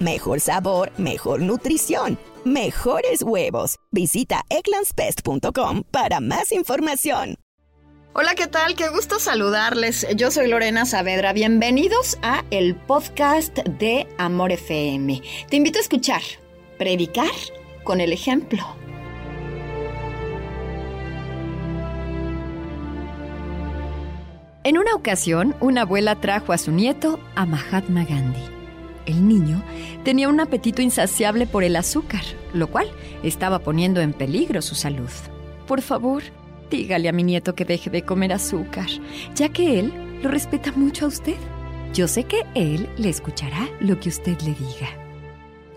Mejor sabor, mejor nutrición, mejores huevos. Visita egglandsbest.com para más información. Hola, ¿qué tal? Qué gusto saludarles. Yo soy Lorena Saavedra. Bienvenidos a el podcast de Amor FM. Te invito a escuchar, predicar con el ejemplo. En una ocasión, una abuela trajo a su nieto a Mahatma Gandhi. El niño tenía un apetito insaciable por el azúcar, lo cual estaba poniendo en peligro su salud. Por favor, dígale a mi nieto que deje de comer azúcar, ya que él lo respeta mucho a usted. Yo sé que él le escuchará lo que usted le diga.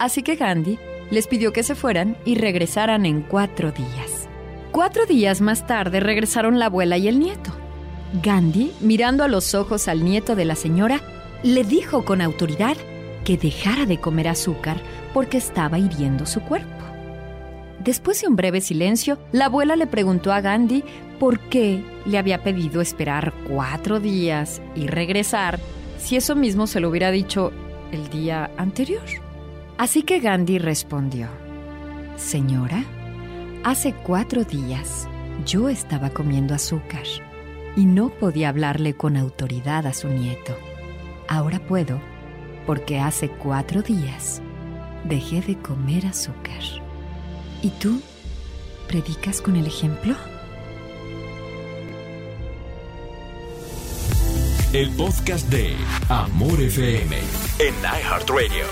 Así que Gandhi les pidió que se fueran y regresaran en cuatro días. Cuatro días más tarde regresaron la abuela y el nieto. Gandhi, mirando a los ojos al nieto de la señora, le dijo con autoridad que dejara de comer azúcar porque estaba hiriendo su cuerpo. Después de un breve silencio, la abuela le preguntó a Gandhi por qué le había pedido esperar cuatro días y regresar si eso mismo se lo hubiera dicho el día anterior. Así que Gandhi respondió, Señora, hace cuatro días yo estaba comiendo azúcar y no podía hablarle con autoridad a su nieto. Ahora puedo porque hace cuatro días dejé de comer azúcar. ¿Y tú predicas con el ejemplo? El podcast de Amor FM en iHeartRadio.